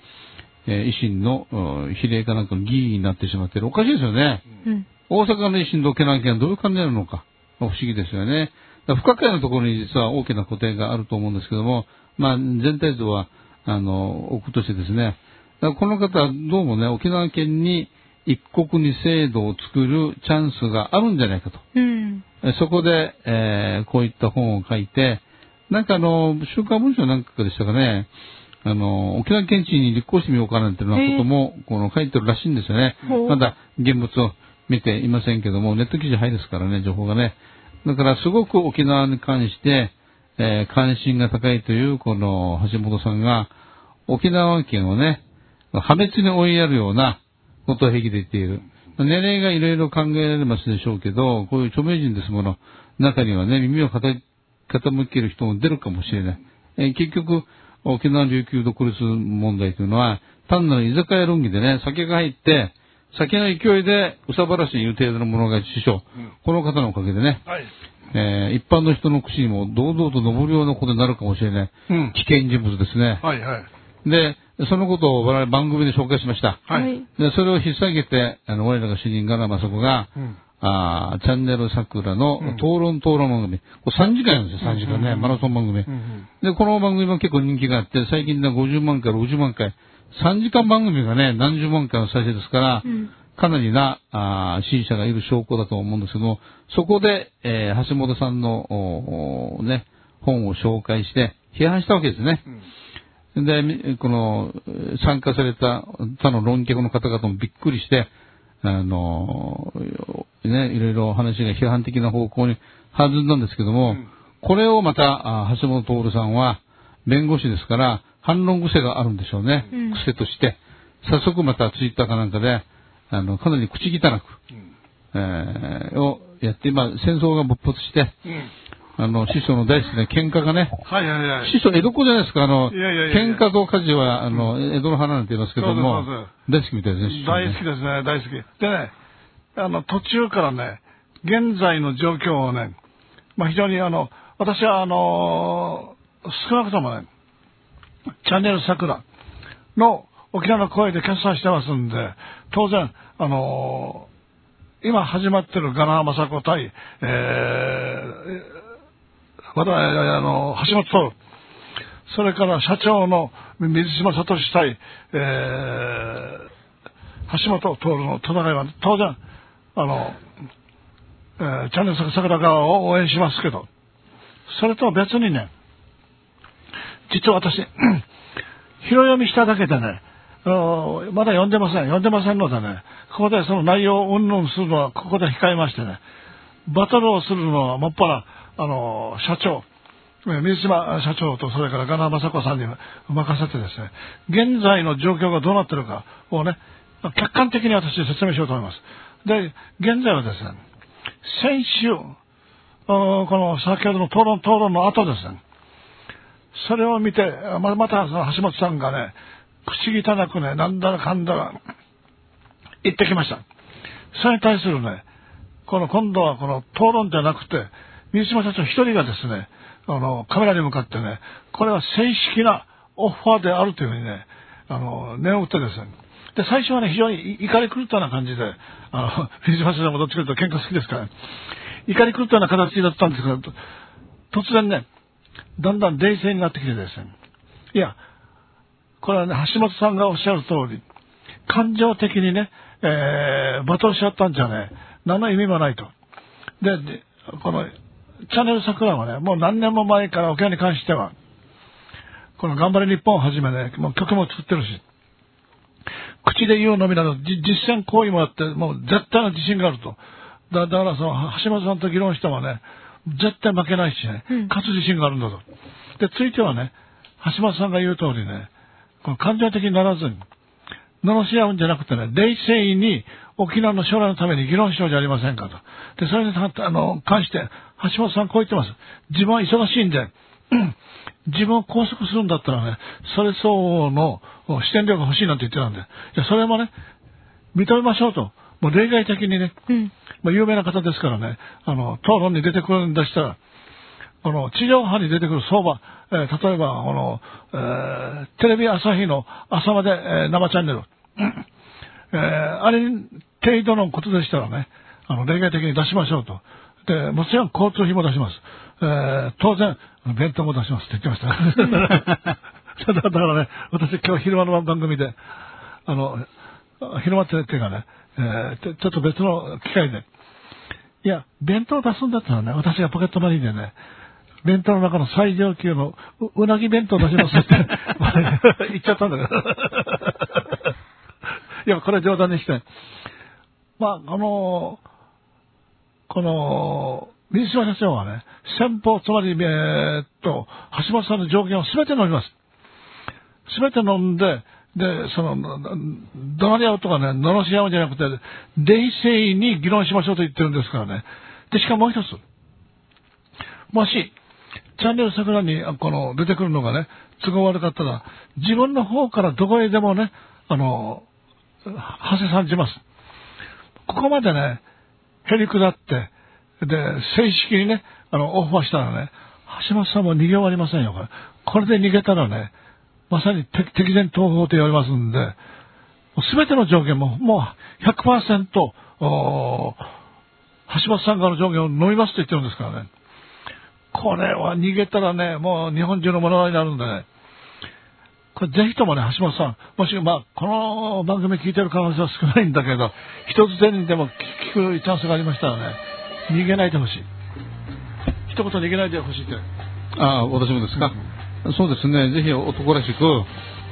えー維新のうん比例かなんかの議員になってしまっている。おかしいですよね。うん。大阪の維新と沖縄県はどういう関連なのか、まあ不思議ですよね。不可解なところに実は大きな固定があると思うんですけども、まあ全体像は、あの、置くとしてですね、だからこの方はどうもね、沖縄県に一国二制度を作るチャンスがあるんじゃないかと。うん。えそこで、えーこういった本を書いて、なんかあの、週刊文春なんかでしたかね、あの、沖縄県知事に立候補してみようかなんていうようなことも、この書いてるらしいんですよね。まだ現物を見ていませんけども、ネット記事入ですからね、情報がね。だからすごく沖縄に関して、えー関心が高いという、この橋本さんが、沖縄県をね、破滅に追いやるようなことを平気で言っている。年齢がいろいろ考えられますでしょうけど、こういう著名人ですもの、中にはね、耳を傾傾ける人も出るかもしれない。えー結局、沖縄琉球独立問題というのは、単なる居酒屋論議でね、酒が入って、酒の勢いで、うさばらしに言う程度のものが師匠、この方のおかげでね、はい。えー一般の人の口にも堂々と登るようなことになるかもしれない。うん。危険人物ですね。はいはい。で、そのことを我々番組で紹介しました。はい。で、それを引っ提げて、あの、我らが主任、ガナマサコが、うん。あーチャンネル桜のうん討論討論番組。これ3時間なんですよ、3時間ね、うんマラソン番組。うんで、この番組も結構人気があって、最近では50万回、60万回。3時間番組がね、何十万回の再生ですから、うん。かなりな、あー支持者がいる証拠だと思うんですけども、そこで、えー橋本さんの、おおね、本を紹介して、批判したわけですね。で、みこの、えー参加された他の論客の方々もびっくりして、あの、ね、いろいろ話が批判的な方向に弾んだんですけども、うんこれをまた、あ橋本徹さんは、弁護士ですから、反論癖があるんでしょうね。うん癖として。早速またツイッターかなんかで、あの、かなり口汚く、えーをやって、今、戦争が勃発して、うん。あの、師匠の大好きな喧嘩がね、はいはいはい。師匠、江戸っ子じゃないですか、あの、いやいやいや喧嘩と火事は、あの、江戸の花なんて言いますけども大好きみたいですね、師匠ね大好きですね、大好き。でね、あの、途中からね、現在の状況をね、まあ、非常にあの、私はあの、少なくともね、チャンネル桜の沖縄の声で決算してますんで、当然、あの、今始まってるガナマサコ対、えー、また、あの、橋本徹、それから社長の水島聡対、えー、橋本徹の戦いは当然、あの、えーチャンネル桜側を応援しますけど、それとは別にね、実は私、拾い読みしただけでね、まだ読んでません。読んでませんのでね、ここでその内容をうんぬんするのはここで控えましてね、バトルをするのはもっぱら、あの、社長、水島社長とそれからガナ雅子さんに任せてですね、現在の状況がどうなってるかをね、客観的に私説明しようと思います。で、現在はですね、先週、この先ほどの討論、討論の後ですね、それを見て、またその橋本さんがね、口汚くね、なんだらかんだら言ってきました。それに対するね、この今度はこの討論じゃなくて、水島社長一人がですね、あの、カメラに向かってね、これは正式なオファーであるというふうにね、あの、念を打ってですね、で、最初はね、非常に怒り狂ったような感じで、あの、水島社長もどっちかというと喧嘩好きですから、ね、怒り狂ったような形だったんですけど、突然ね、だんだん冷静になってきてですね、いや、これはね、橋本さんがおっしゃる通り、感情的にね、えー、罵倒しちゃったんじゃね、何の意味もないと。で、でこの、チャンネル桜はね、もう何年も前から沖縄に関しては、この頑張れ日本をはじめね、もう曲も作ってるし、口で言うのみならず、実践行為もやって、もう絶対の自信があると。だだからその、橋本さんと議論してもね、絶対負けないしね、勝つ自信があるんだと。で、ついてはね、橋本さんが言う通りね、この感情的にならずに、罵し合うんじゃなくてね、冷静に沖縄の将来のために議論しようじゃありませんかと。で、それにあの関して、橋本さんこう言ってます。自分は忙しいんで、自分を拘束するんだったらね、それ相応の視点力が欲しいなんて言ってたんで、じゃそれもね、認めましょうと。もう例外的にね、うん、まあ、有名な方ですからね、あの、討論に出てくるんでしたら、この地上波に出てくる相場、えー、例えば、この、えー、テレビ朝日の朝まで、えー、生チャンネル、えー、あれ程度のことでしたらね、あの、例外的に出しましょうと。で、もちろん交通費も出します。えー、当然、弁当も出しますって言ってました。だからね、私今日昼間の番組で、あの、昼間っていうかね、えー、ちょっと別の機会で、いや、弁当出すんだったらね、私がポケットマネーでね、弁当の中の最上級のうなぎ弁当出しますって 言っちゃったんだけど。いや、これ冗談にして。まあ、あのこの、水島社長はね、先方、つまり、えー、っと、橋本さんの条件を全て飲みます。全て飲んで、で、その、怒鳴り合うとかね、罵り合うんじゃなくて、冷静に議論しましょうと言ってるんですからね。で、しかももう一つ。もし、チャンネル桜にこの出てくるのがね、都合悪かったら、自分の方からどこへでもね、あの、はせさんじます。ここまでね、へりくだって、で、正式にね、あの、オファーしたらね、橋本さんも逃げ終わりませんよ、これ。これで逃げたらね、まさに敵前逃亡と言われますんで、すべての条件も、もう100%、橋本さんからの条件を飲みますと言ってるんですからね。これは逃げたらね、もう日本中の物語になるんでね。これぜひともね、橋本さん、もし、まあ、この番組聞いてる可能性は少ないんだけど、一つ前にでも聞くチャンスがありましたらね、逃げないでほしい。一言逃げないでほしいって。ああ、私もですか？うん、そうですね、ぜひ男らしく、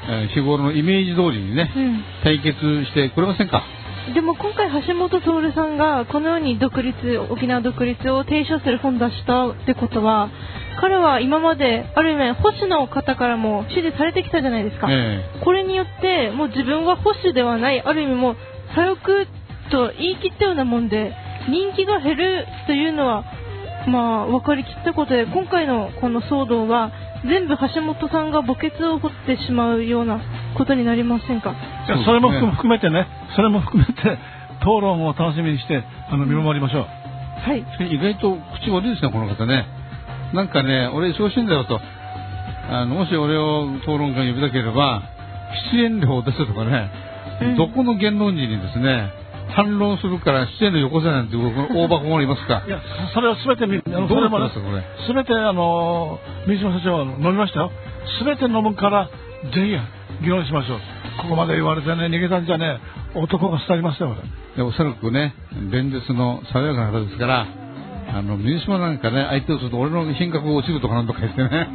えー、日頃のイメージ通りにね、うん、対決してくれませんか？でも今回橋本徹さんがこのように独立沖縄独立を提唱する本を出したってことは彼は今まである意味保守の方からも支持されてきたじゃないですか、えー、これによってもう自分は保守ではないある意味も左翼と言い切ったようなもんで人気が減るというのはまあ分かりきったことで今回のこの騒動は全部橋本さんが墓穴を掘ってしまうようなことになりませんか？それも含めてねそれも含めて討論を楽しみにしてあの見守りましょう、はい、意外と口悪いですねこの方ね。なんかね俺忙しいんだよと。あのもし俺を討論会に呼びたければ出演料を出すとかね、うん、どこの言論人にですね反論するから出演のよこせなんて大箱もいますか。いやそれは全てみあのどう思いますかこれ。全てあの水島社長は飲みましたよ。全て飲むからぜひ議論しましょう。ここまで言われてね逃げたんじゃね男が伝わりましたよでおそらくね連日の爽やかな方ですからあの水島なんかね相手をすると俺の品格が落ちるとかなんとか言ってね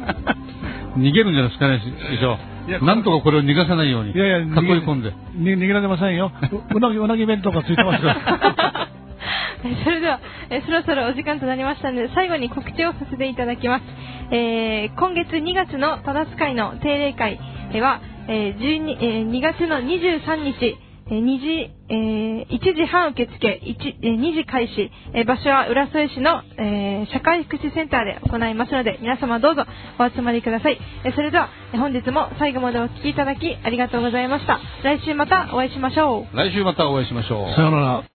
逃げるんじゃないですかね師匠なんとかこれを逃がさないように、いやいや、囲い込んで。逃げられませんよ。うなぎ、うなぎ弁当がついてますから。えそれでは、えそろそろお時間となりましたので、最後に告知をさせていただきます。えー今月2月の忠津会の定例会は、えー12えー2月の23日、えー2時、えー1時半受付、1えー2時開始、えー場所は浦添市の、えー社会福祉センターで行いますので、皆様どうぞお集まりください。えーそれでは、えー本日も最後までお聞きいただきありがとうございました。来週またお会いしましょう。来週またお会いしましょう。さようなら。